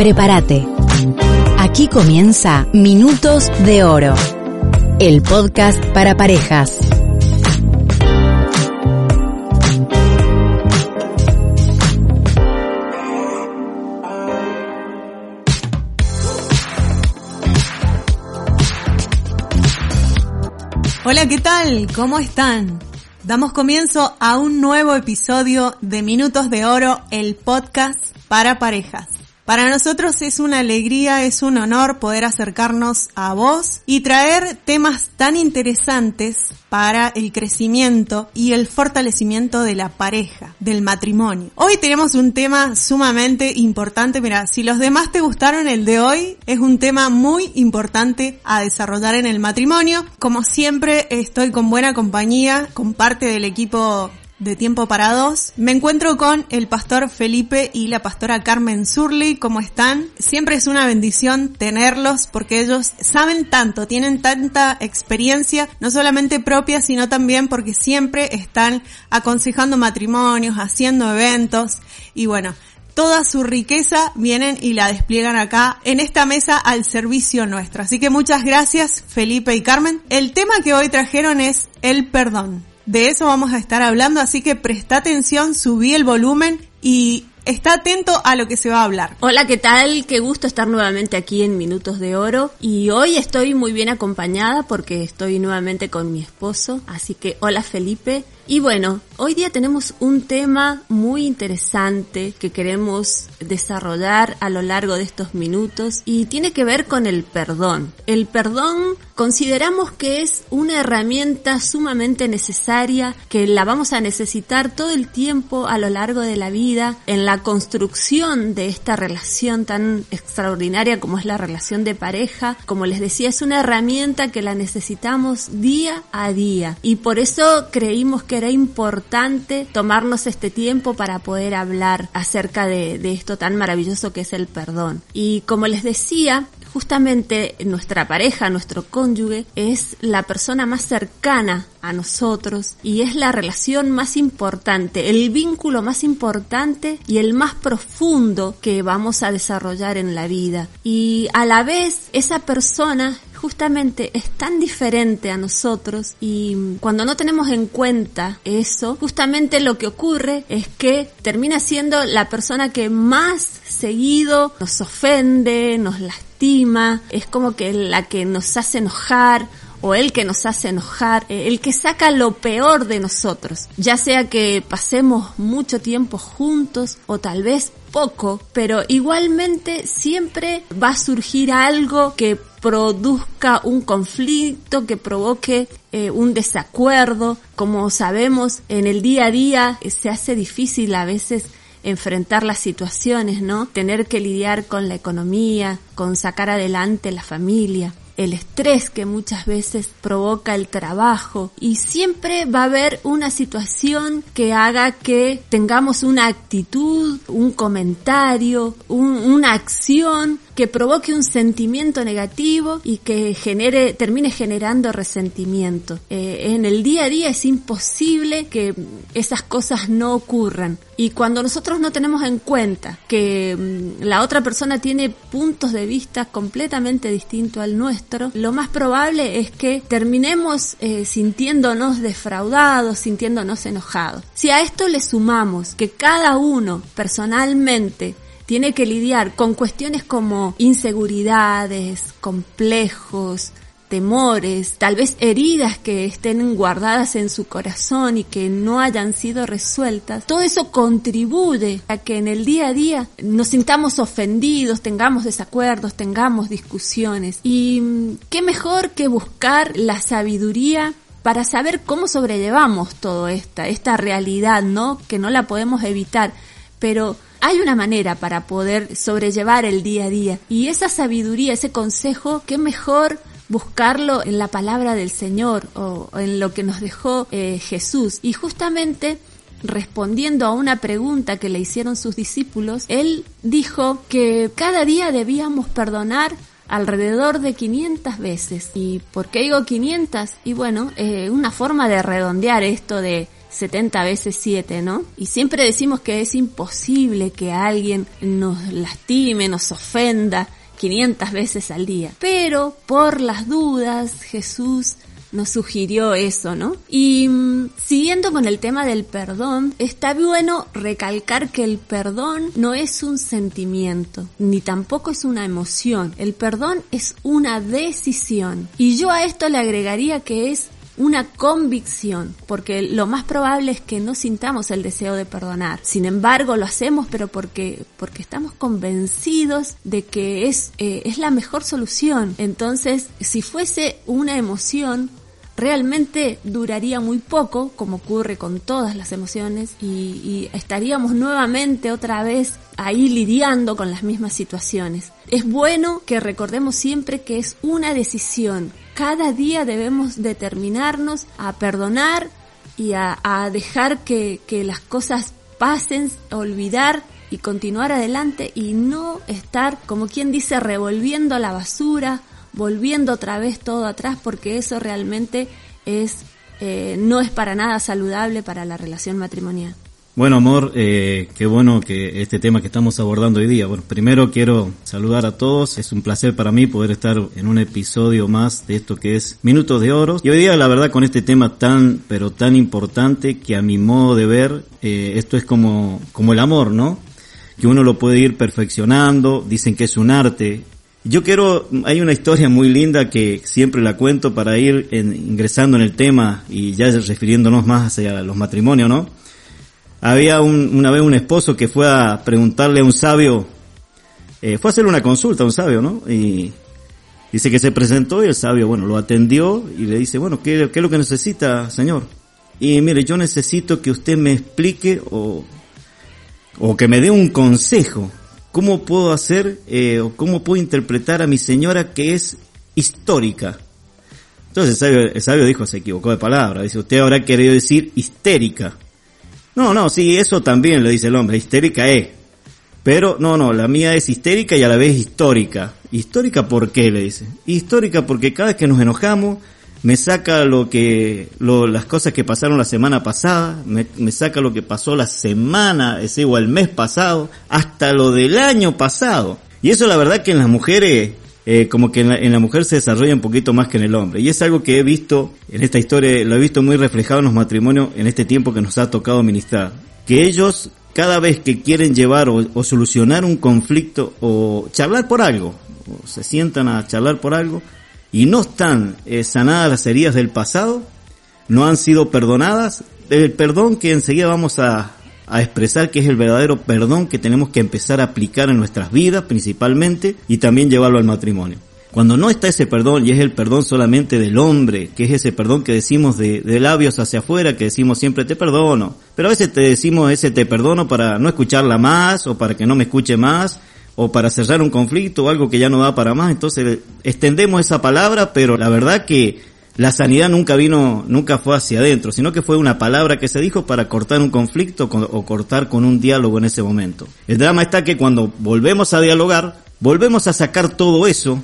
Prepárate. Aquí comienza Minutos de Oro, el podcast para parejas. Hola, ¿qué tal? ¿Cómo están? Damos comienzo a un nuevo episodio de Minutos de Oro, el podcast para parejas. Para nosotros es una alegría, es un honor poder acercarnos a vos y traer temas tan interesantes para el crecimiento y el fortalecimiento de la pareja, del matrimonio. Hoy tenemos un tema sumamente importante. Mira, si los demás te gustaron el de hoy, es un tema muy importante a desarrollar en el matrimonio. Como siempre, estoy con buena compañía, con parte del equipo de Tiempo para Dos. Me encuentro con el pastor Felipe y la pastora Carmen Zurli. ¿Cómo están? Siempre es una bendición tenerlos porque ellos saben tanto, tienen tanta experiencia, no solamente propia, sino también porque siempre están aconsejando matrimonios, haciendo eventos y bueno, toda su riqueza vienen y la despliegan acá en esta mesa al servicio nuestro. Así que muchas gracias Felipe y Carmen. El tema que hoy trajeron es el perdón. De eso vamos a estar hablando, así que presta atención, subí el volumen y está atento a lo que se va a hablar. Hola, ¿qué tal? Qué gusto estar nuevamente aquí en Minutos de Oro. Y hoy estoy muy bien acompañada porque estoy nuevamente con mi esposo. Así que hola Felipe. Y bueno, hoy día tenemos un tema muy interesante que queremos desarrollar a lo largo de estos minutos y tiene que ver con el perdón. El perdón consideramos que es una herramienta sumamente necesaria que la vamos a necesitar todo el tiempo a lo largo de la vida en la construcción de esta relación tan extraordinaria como es la relación de pareja. Como les decía, es una herramienta que la necesitamos día a día y por eso creímos que era importante tomarnos este tiempo para poder hablar acerca de, de esto tan maravilloso que es el perdón. Y como les decía, justamente nuestra pareja, nuestro cónyuge, es la persona más cercana a nosotros y es la relación más importante, el vínculo más importante y el más profundo que vamos a desarrollar en la vida. Y a la vez esa persona justamente es tan diferente a nosotros y cuando no tenemos en cuenta eso, justamente lo que ocurre es que termina siendo la persona que más seguido nos ofende, nos lastima, es como que la que nos hace enojar o el que nos hace enojar, eh, el que saca lo peor de nosotros, ya sea que pasemos mucho tiempo juntos o tal vez poco, pero igualmente siempre va a surgir algo que produzca un conflicto, que provoque eh, un desacuerdo. Como sabemos, en el día a día eh, se hace difícil a veces enfrentar las situaciones, ¿no? Tener que lidiar con la economía, con sacar adelante la familia el estrés que muchas veces provoca el trabajo y siempre va a haber una situación que haga que tengamos una actitud, un comentario, una acción que provoque un sentimiento negativo y que genere, termine generando resentimiento. Eh, en el día a día es imposible que esas cosas no ocurran. Y cuando nosotros no tenemos en cuenta que mm, la otra persona tiene puntos de vista completamente distintos al nuestro, lo más probable es que terminemos eh, sintiéndonos defraudados, sintiéndonos enojados. Si a esto le sumamos que cada uno personalmente tiene que lidiar con cuestiones como inseguridades, complejos, temores, tal vez heridas que estén guardadas en su corazón y que no hayan sido resueltas, todo eso contribuye a que en el día a día nos sintamos ofendidos, tengamos desacuerdos, tengamos discusiones. Y mm, qué mejor que buscar la sabiduría para saber cómo sobrellevamos toda esta, esta realidad, ¿no? Que no la podemos evitar, pero hay una manera para poder sobrellevar el día a día y esa sabiduría, ese consejo, qué mejor buscarlo en la palabra del Señor o en lo que nos dejó eh, Jesús. Y justamente respondiendo a una pregunta que le hicieron sus discípulos, él dijo que cada día debíamos perdonar alrededor de 500 veces. ¿Y por qué digo 500? Y bueno, eh, una forma de redondear esto de 70 veces 7, ¿no? Y siempre decimos que es imposible que alguien nos lastime, nos ofenda 500 veces al día. Pero por las dudas Jesús nos sugirió eso, ¿no? Y mm, siguiendo con el tema del perdón, está bueno recalcar que el perdón no es un sentimiento, ni tampoco es una emoción. El perdón es una decisión. Y yo a esto le agregaría que es una convicción, porque lo más probable es que no sintamos el deseo de perdonar. Sin embargo, lo hacemos, pero porque, porque estamos convencidos de que es, eh, es la mejor solución. Entonces, si fuese una emoción, realmente duraría muy poco, como ocurre con todas las emociones, y, y, estaríamos nuevamente otra vez ahí lidiando con las mismas situaciones. Es bueno que recordemos siempre que es una decisión. Cada día debemos determinarnos a perdonar y a, dejar que, que las cosas pasen, olvidar y continuar adelante y no estar, como quien dice, revolviendo la basura, volviendo otra vez todo atrás porque eso realmente es eh, no es para nada saludable para la relación matrimonial. Bueno, amor, eh, qué bueno que este tema que estamos abordando hoy día. Bueno, primero quiero saludar a todos. Es un placer para mí poder estar en un episodio más de esto que es Minutos de Oro. Y hoy día, la verdad, con este tema tan, pero tan importante que a mi modo de ver, eh, esto es como, como el amor, ¿no? Que uno lo puede ir perfeccionando. Dicen que es un arte. Yo quiero, hay una historia muy linda que siempre la cuento para ir ingresando en el tema y ya refiriéndonos más hacia los matrimonios, ¿no? Había un, una vez un esposo que fue a preguntarle a un sabio, eh, fue a hacerle una consulta a un sabio, ¿no? Y dice que se presentó y el sabio, bueno, lo atendió y le dice, bueno, ¿qué, es lo que necesita, señor? Y mire, yo necesito que usted me explique o, o que me dé un consejo ¿Cómo puedo hacer eh, o cómo puedo interpretar a mi señora que es histórica? Entonces el sabio, el sabio dijo, se equivocó de palabra. Dice, usted habrá querido decir histérica. No, no, sí, eso también le dice el hombre, histérica es. Pero no, no, la mía es histérica y a la vez histórica. ¿Histórica por qué? Le dice. Histórica porque cada vez que nos enojamos, me saca lo que, lo, las cosas que pasaron la semana pasada, me, me, saca lo que pasó la semana, ese o el mes pasado, hasta lo del año pasado. Y eso la verdad que en las mujeres, eh, como que en la, en la, mujer se desarrolla un poquito más que en el hombre. Y es algo que he visto en esta historia, lo he visto muy reflejado en los matrimonios en este tiempo que nos ha tocado ministrar. Que ellos cada vez que quieren llevar o, solucionar un conflicto o charlar por algo, o se sientan a charlar por algo, y no están eh, sanadas las heridas del pasado, no han sido perdonadas, el perdón que enseguida vamos a, a, expresar que es el verdadero perdón que tenemos que empezar a aplicar en nuestras vidas principalmente y también llevarlo al matrimonio. Cuando no está ese perdón y es el perdón solamente del hombre, que es ese perdón que decimos de, de labios hacia afuera, que decimos siempre te perdono, pero a veces te decimos ese te perdono para no escucharla más o para que no me escuche más o para cerrar un conflicto o algo que ya no da para más. Entonces extendemos esa palabra, pero la verdad que la sanidad nunca vino, nunca fue hacia adentro, sino que fue una palabra que se dijo para cortar un conflicto o cortar con un diálogo en ese momento. El drama está que cuando volvemos a dialogar, volvemos a sacar todo eso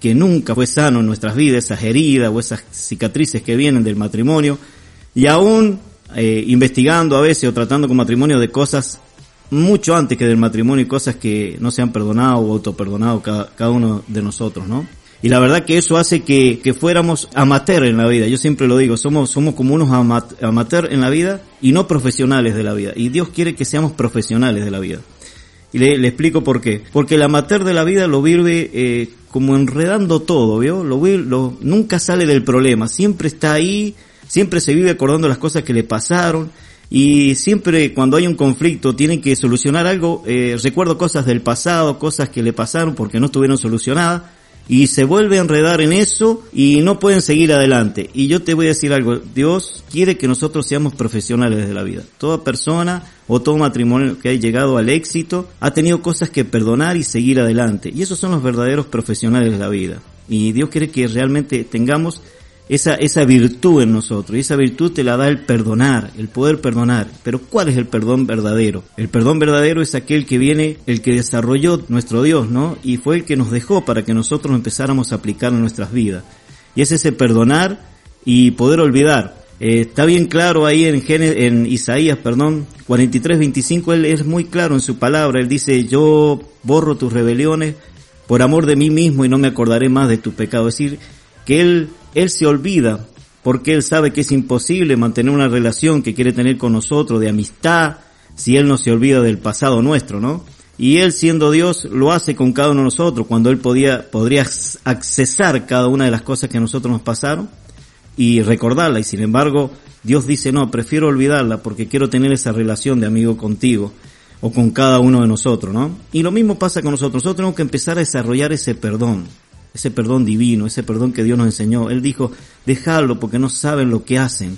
que nunca fue sano en nuestras vidas, esas heridas o esas cicatrices que vienen del matrimonio, y aún eh, investigando a veces o tratando con matrimonio de cosas mucho antes que del matrimonio y cosas que no se han perdonado o autoperdonado cada, cada uno de nosotros, ¿no? Y la verdad que eso hace que, que fuéramos amateur en la vida. Yo siempre lo digo, somos, somos como unos amateur en la vida y no profesionales de la vida. Y Dios quiere que seamos profesionales de la vida. Y le, le explico por qué. Porque el amateur de la vida lo vive eh, como enredando todo, ¿vio? Lo, lo, nunca sale del problema, siempre está ahí, siempre se vive acordando las cosas que le pasaron y siempre cuando hay un conflicto tienen que solucionar algo, eh, recuerdo cosas del pasado, cosas que le pasaron porque no estuvieron solucionadas y se vuelve a enredar en eso y no pueden seguir adelante. Y yo te voy a decir algo, Dios quiere que nosotros seamos profesionales de la vida. Toda persona o todo matrimonio que haya llegado al éxito ha tenido cosas que perdonar y seguir adelante. Y esos son los verdaderos profesionales de la vida. Y Dios quiere que realmente tengamos esa, esa virtud en nosotros. Y esa virtud te la da el perdonar, el poder perdonar. Pero ¿cuál es el perdón verdadero? El perdón verdadero es aquel que viene, el que desarrolló nuestro Dios, ¿no? Y fue el que nos dejó para que nosotros empezáramos a aplicar en nuestras vidas. Y es ese perdonar y poder olvidar. Eh, está bien claro ahí en, en Isaías, perdón, 43, 25, él es muy claro en su palabra. Él dice, yo borro tus rebeliones por amor de mí mismo y no me acordaré más de tu pecado. Es decir, que él, él se olvida porque él sabe que es imposible mantener una relación que quiere tener con nosotros de amistad si él no se olvida del pasado nuestro, ¿no? Y él siendo Dios lo hace con cada uno de nosotros cuando él podía, podría accesar cada una de las cosas que a nosotros nos pasaron y recordarla. Y sin embargo, Dios dice, no, prefiero olvidarla porque quiero tener esa relación de amigo contigo o con cada uno de nosotros, ¿no? Y lo mismo pasa con nosotros. Nosotros tenemos que empezar a desarrollar ese perdón, ese perdón divino, ese perdón que Dios nos enseñó. Él dijo, dejarlo porque no saben lo que hacen.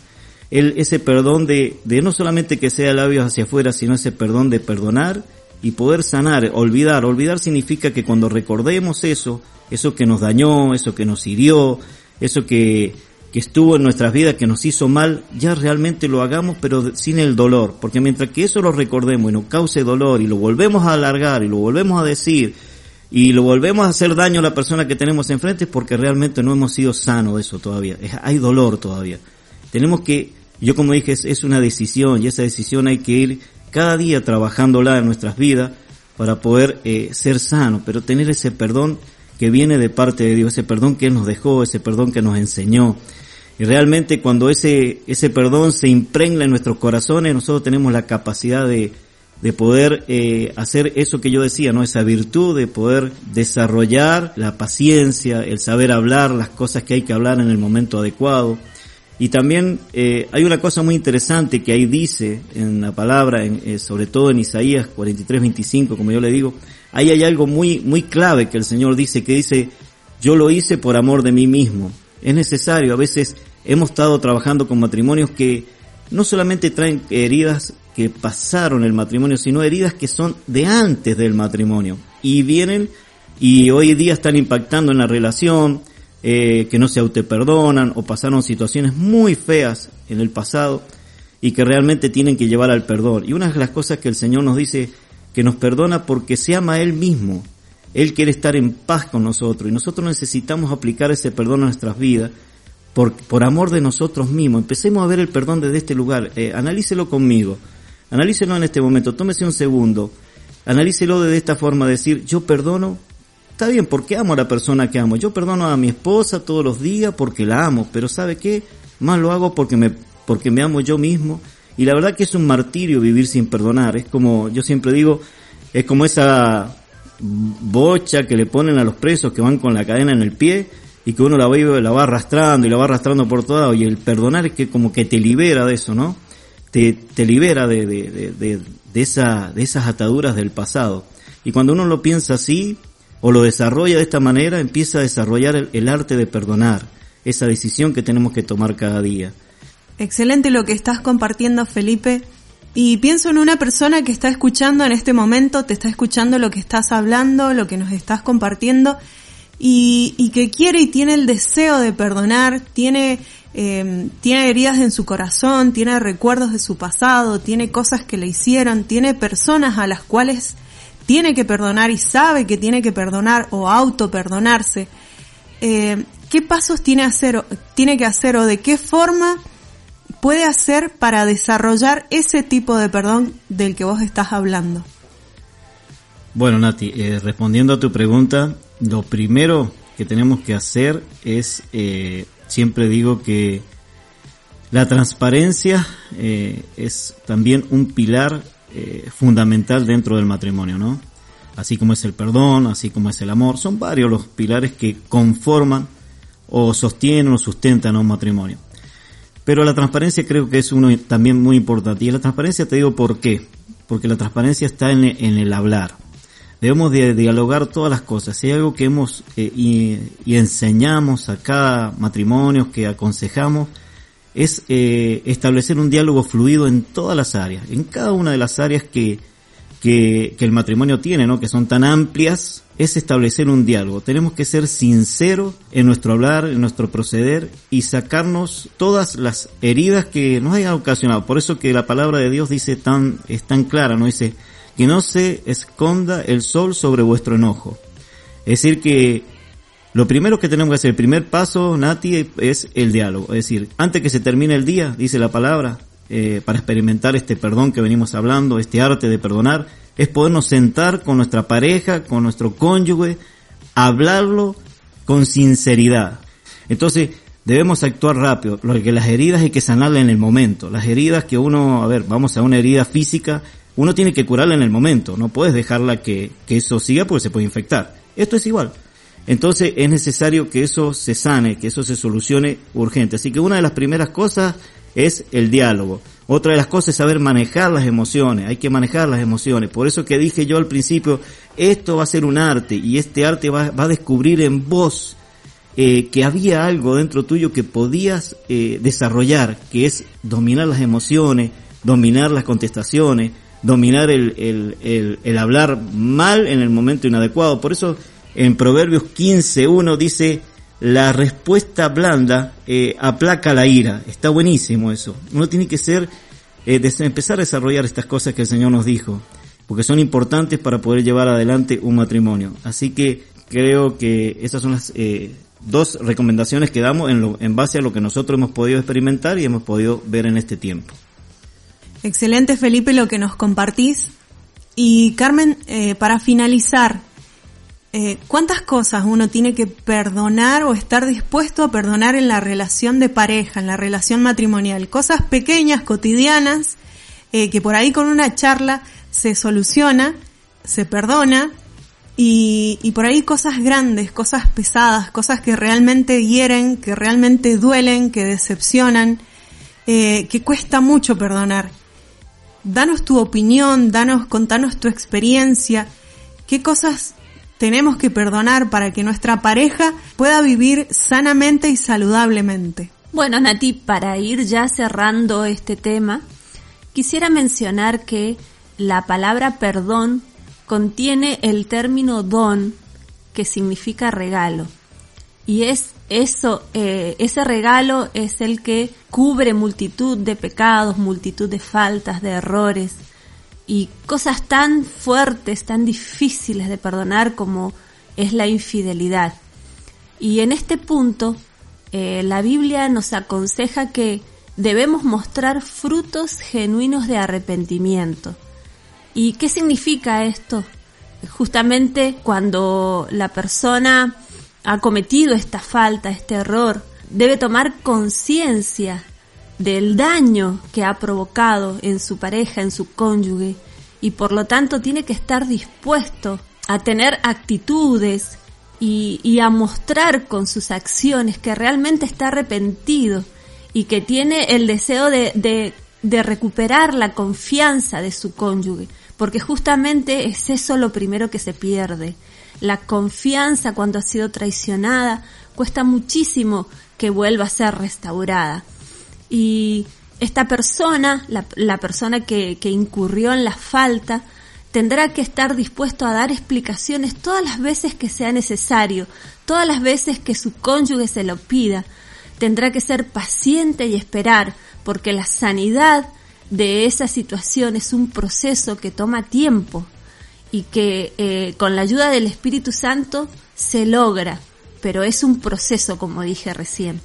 Él, ese perdón de, de no solamente que sea labios hacia afuera, sino ese perdón de perdonar y poder sanar, olvidar. Olvidar significa que cuando recordemos eso, eso que nos dañó, eso que nos hirió, eso que, que estuvo en nuestras vidas, que nos hizo mal, ya realmente lo hagamos, pero sin el dolor. Porque mientras que eso lo recordemos y nos cause dolor y lo volvemos a alargar y lo volvemos a decir y lo volvemos a hacer daño a la persona que tenemos enfrente es porque realmente no hemos sido sanos de eso todavía. hay dolor todavía. Tenemos que, yo como dije, es, es una decisión y esa decisión hay que ir cada día trabajándola en nuestras vidas para poder eh, ser sanos, pero tener ese perdón que viene de parte de Dios, ese perdón que Él nos dejó, ese perdón que nos enseñó. Y realmente cuando ese, ese perdón se impregna en nuestros corazones, nosotros tenemos la capacidad de, de poder eh, hacer eso que yo decía, ¿no? Esa virtud de poder desarrollar la paciencia, el saber hablar las cosas que hay que hablar en el momento adecuado. Y también eh, hay una cosa muy interesante que ahí dice en la palabra, en, eh, sobre todo en Isaías 43, 25, como yo le digo, ahí hay algo muy, muy clave que el Señor dice, que dice, yo lo hice por amor de mí mismo. Es necesario, a veces hemos estado trabajando con matrimonios que no solamente traen heridas que pasaron el matrimonio, sino heridas que son de antes del matrimonio. Y vienen y hoy día están impactando en la relación, eh, que no se autoperdonan o pasaron situaciones muy feas en el pasado y que realmente tienen que llevar al perdón. Y una de las cosas que el Señor nos dice que nos perdona porque se ama a Él mismo. Él quiere estar en paz con nosotros y nosotros necesitamos aplicar ese perdón a nuestras vidas por, por amor de nosotros mismos. Empecemos a ver el perdón desde este lugar. Eh, analícelo conmigo. Analícelo en este momento. Tómese un segundo. Analícelo de esta forma. Decir, yo perdono Está bien, porque amo a la persona que amo. Yo perdono a mi esposa todos los días porque la amo, pero ¿sabe qué? Más lo hago porque me, porque me amo yo mismo. Y la verdad que es un martirio vivir sin perdonar. Es como, yo siempre digo, es como esa bocha que le ponen a los presos que van con la cadena en el pie y que uno la va, la va arrastrando y la va arrastrando por todo. Y el perdonar es que como que te libera de eso, ¿no? Te, libera de, de, de, de, esa, de esas ataduras del pasado. Y cuando uno lo piensa así, o lo desarrolla de esta manera, empieza a desarrollar el, arte de perdonar, esa decisión que tenemos que tomar cada día. Excelente lo que estás compartiendo, Felipe. Y pienso en una persona que está escuchando en este momento, te está escuchando lo que estás hablando, lo que nos estás compartiendo, y, que quiere y tiene el deseo de perdonar, tiene, eh, tiene heridas en su corazón, tiene recuerdos de su pasado, tiene cosas que le hicieron, tiene personas a las cuales tiene que perdonar y sabe que tiene que perdonar o auto perdonarse, eh, ¿qué pasos tiene que hacer o de qué forma puede hacer para desarrollar ese tipo de perdón del que vos estás hablando? Bueno, Nati, eh, respondiendo a tu pregunta, lo primero que tenemos que hacer es, eh, siempre digo que la transparencia es también un pilar eh, fundamental dentro del matrimonio, ¿no? Así como es el perdón, así como es el amor, son varios los pilares que conforman o sostienen o sustentan a un matrimonio. Pero la transparencia creo que es uno también muy importante. Y la transparencia te digo por qué. Porque la transparencia está en, el hablar. Debemos de dialogar todas las cosas. Si hay algo que hemos eh, y, y, enseñamos a cada matrimonio, que aconsejamos, es eh, establecer un diálogo fluido en todas las áreas, en cada una de las áreas que, que, el matrimonio tiene, ¿no? que son tan amplias, es establecer un diálogo. Tenemos que ser sinceros en nuestro hablar, en nuestro proceder y sacarnos todas las heridas que nos hayan ocasionado. Por eso que la palabra de Dios dice tan, es tan clara, ¿no? Dice, que no se esconda el sol sobre vuestro enojo. Es decir que Lo primero que tenemos que hacer, el primer paso, Nati, es el diálogo. Es decir, antes que se termine el día, dice la palabra, eh, para experimentar este perdón que venimos hablando, este arte de perdonar, es podernos sentar con nuestra pareja, con nuestro cónyuge, hablarlo con sinceridad. Entonces, debemos actuar rápido, porque las heridas hay que sanarlas en el momento. Las heridas que uno, a ver, vamos a una herida física, uno tiene que curarla en el momento, no puedes dejarla que, que eso siga porque se puede infectar. Esto es igual. Entonces es necesario que eso se sane, que eso se solucione urgente. Así que una de las primeras cosas es el diálogo. Otra de las cosas es saber manejar las emociones, hay que manejar las emociones. Por eso que dije yo al principio, esto va a ser un arte y este arte va, a descubrir en vos eh, que había algo dentro tuyo que podías eh, desarrollar, que es dominar las emociones, dominar las contestaciones, dominar el, el, el, hablar mal en el momento inadecuado. Por eso en Proverbios 15.1 dice, la respuesta blanda eh, aplaca la ira. Está buenísimo eso. Uno tiene que ser, eh, empezar a desarrollar estas cosas que el Señor nos dijo, porque son importantes para poder llevar adelante un matrimonio. Así que creo que esas son las eh, dos recomendaciones que damos en, lo, en base a lo que nosotros hemos podido experimentar y hemos podido ver en este tiempo. Excelente Felipe lo que nos compartís. Y Carmen, eh, para finalizar, eh, ¿cuántas cosas uno tiene que perdonar o estar dispuesto a perdonar en la relación de pareja, en la relación matrimonial? Cosas pequeñas, cotidianas, eh, que por ahí con una charla se soluciona, se perdona, y, por ahí cosas grandes, cosas pesadas, cosas que realmente hieren, que realmente duelen, que decepcionan, que cuesta mucho perdonar. Danos tu opinión, danos, contanos tu experiencia, qué cosas tenemos que perdonar para que nuestra pareja pueda vivir sanamente y saludablemente. Bueno, Nati, para ir ya cerrando este tema, quisiera mencionar que la palabra perdón contiene el término don, que significa regalo. Y es eso, eh, ese regalo es el que cubre multitud de pecados, multitud de faltas, de errores, y cosas tan fuertes, tan difíciles de perdonar como es la infidelidad. Y en este punto, eh, la Biblia nos aconseja que debemos mostrar frutos genuinos de arrepentimiento. ¿Y qué significa esto? Justamente cuando la persona ha cometido esta falta, este error, debe tomar conciencia del daño que ha provocado en su pareja, en su cónyuge, y por lo tanto tiene que estar dispuesto a tener actitudes y, a mostrar con sus acciones que realmente está arrepentido y que tiene el deseo de, de recuperar la confianza de su cónyuge, porque justamente es eso lo primero que se pierde. La confianza cuando ha sido traicionada cuesta muchísimo que vuelva a ser restaurada. Y esta persona, la, persona que, que incurrió en la falta, tendrá que estar dispuesto a dar explicaciones todas las veces que sea necesario, todas las veces que su cónyuge se lo pida. Tendrá que ser paciente y esperar, porque la sanidad de esa situación es un proceso que toma tiempo y que eh, con la ayuda del Espíritu Santo se logra, pero es un proceso, como dije recién.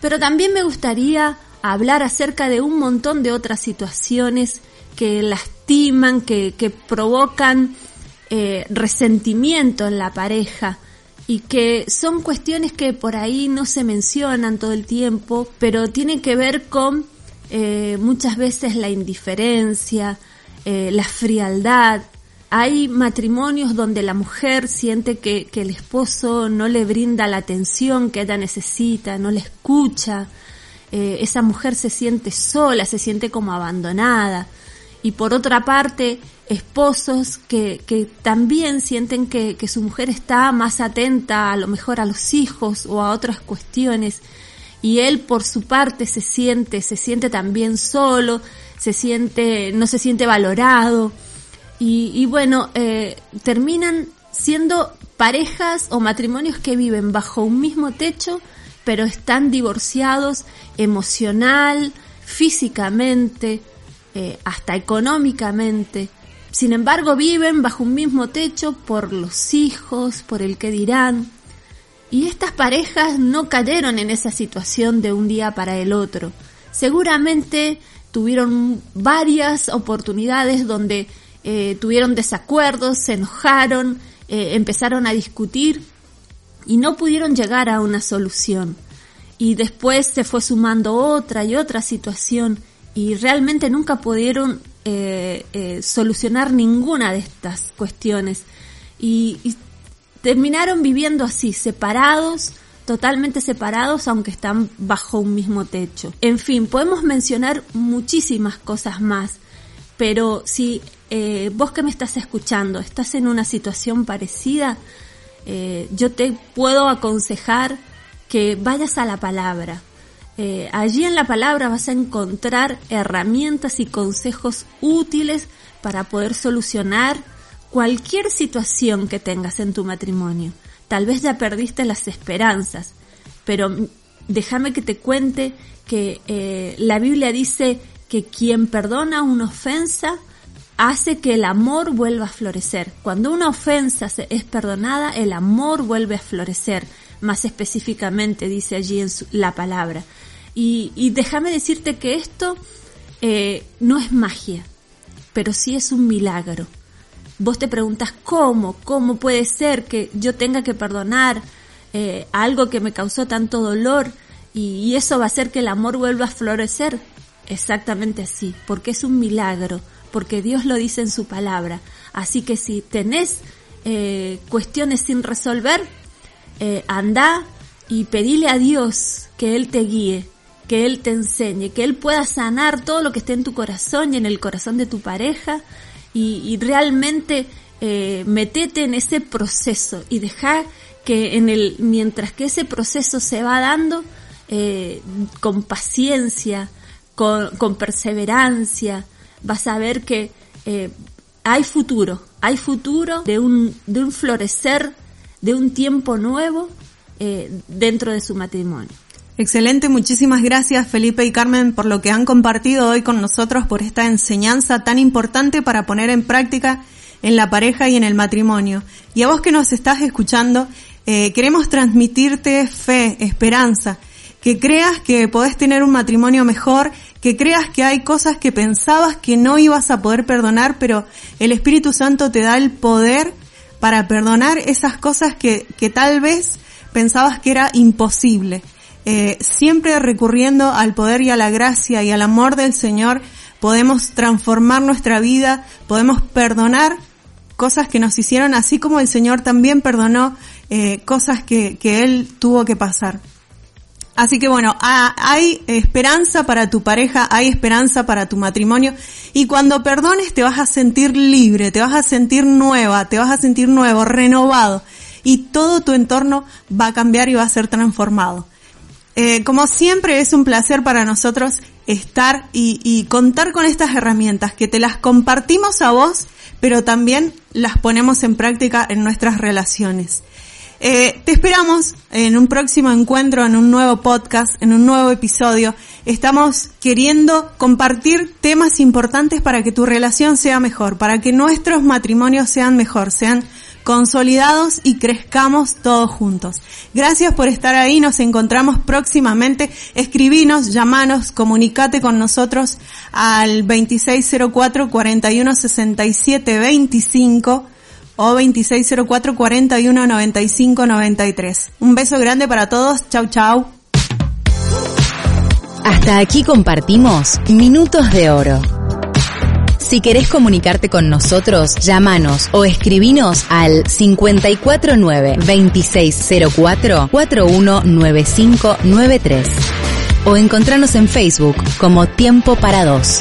Pero también me gustaría hablar acerca de un montón de otras situaciones que lastiman, que, que provocan eh, resentimiento en la pareja y que son cuestiones que por ahí no se mencionan todo el tiempo, pero tienen que ver con eh, muchas veces la indiferencia, la frialdad. Hay matrimonios donde la mujer siente que, que el esposo no le brinda la atención que ella necesita, no le escucha, eh, esa mujer se siente sola, se siente como abandonada. Y por otra parte, esposos que, que también sienten que, que, su mujer está más atenta a lo mejor a los hijos o a otras cuestiones. Y él por su parte se siente, se siente también solo, se siente, no se siente valorado y, y bueno, eh, terminan siendo parejas o matrimonios que viven bajo un mismo techo pero están divorciados emocional, físicamente, eh, hasta económicamente. Sin embargo, viven bajo un mismo techo por los hijos, por el que dirán. Y estas parejas no cayeron en esa situación de un día para el otro. Seguramente tuvieron varias oportunidades donde eh, tuvieron desacuerdos, se enojaron, eh, empezaron a discutir y no pudieron llegar a una solución. Y después se fue sumando otra y otra situación y realmente nunca pudieron eh, solucionar ninguna de estas cuestiones. y terminaron viviendo así, separados, totalmente separados aunque están bajo un mismo techo. En fin, podemos mencionar muchísimas cosas más, pero si eh, vos que me estás escuchando estás en una situación parecida, eh, yo te puedo aconsejar que vayas a la palabra. Eh, allí en la palabra vas a encontrar herramientas y consejos útiles para poder solucionar cualquier situación que tengas en tu matrimonio. Tal vez ya perdiste las esperanzas, pero déjame que te cuente que la Biblia dice que quien perdona una ofensa hace que el amor vuelva a florecer. Cuando una ofensa es perdonada, el amor vuelve a florecer. Más específicamente dice allí en la palabra. Y, déjame decirte que esto eh, no es magia, pero sí es un milagro vos te preguntas cómo, cómo puede ser que yo tenga que perdonar eh, algo que me causó tanto dolor y, eso va a hacer que el amor vuelva a florecer. Exactamente así, porque es un milagro, porque Dios lo dice en su palabra. Así que si tenés eh, cuestiones sin resolver, eh, anda y pedile a Dios que Él te guíe, que Él te enseñe, que Él pueda sanar todo lo que esté en tu corazón y en el corazón de tu pareja y, realmente eh, metete en ese proceso y deja que en el, mientras que ese proceso se va dando, eh, con paciencia, con, con, perseverancia, vas a ver que eh, hay futuro, hay futuro de un, de un florecer, de un tiempo nuevo eh, dentro de su matrimonio. Excelente, muchísimas gracias Felipe y Carmen por lo que han compartido hoy con nosotros, por esta enseñanza tan importante para poner en práctica en la pareja y en el matrimonio. Y a vos que nos estás escuchando, eh, queremos transmitirte fe, esperanza, que creas que podés tener un matrimonio mejor, que creas que hay cosas que pensabas que no ibas a poder perdonar, pero el Espíritu Santo te da el poder para perdonar esas cosas que, que tal vez pensabas que era imposible. Eh, siempre recurriendo al poder y a la gracia y al amor del Señor, podemos transformar nuestra vida, podemos perdonar cosas que nos hicieron, así como el Señor también perdonó eh, cosas que, que Él tuvo que pasar. Así que bueno, hay esperanza para tu pareja, hay esperanza para tu matrimonio y cuando perdones te vas a sentir libre, te vas a sentir nueva, te vas a sentir nuevo, renovado y todo tu entorno va a cambiar y va a ser transformado. Eh, como siempre es un placer para nosotros estar y, contar con estas herramientas que te las compartimos a vos, pero también las ponemos en práctica en nuestras relaciones. Eh, te esperamos en un próximo encuentro, en un nuevo podcast, en un nuevo episodio. Estamos queriendo compartir temas importantes para que tu relación sea mejor, para que nuestros matrimonios sean mejor, sean consolidados y crezcamos todos juntos. Gracias por estar ahí, nos encontramos próximamente. Escribinos, llamanos, comunicate con nosotros al 2604 4167 25 o 2604 41 95 93. Un beso grande para todos. Chau chau. Hasta aquí compartimos Minutos de Oro si querés comunicarte con nosotros, llámanos o escribinos al 549-2604-419593 o encontranos en Facebook como Tiempo para Dos.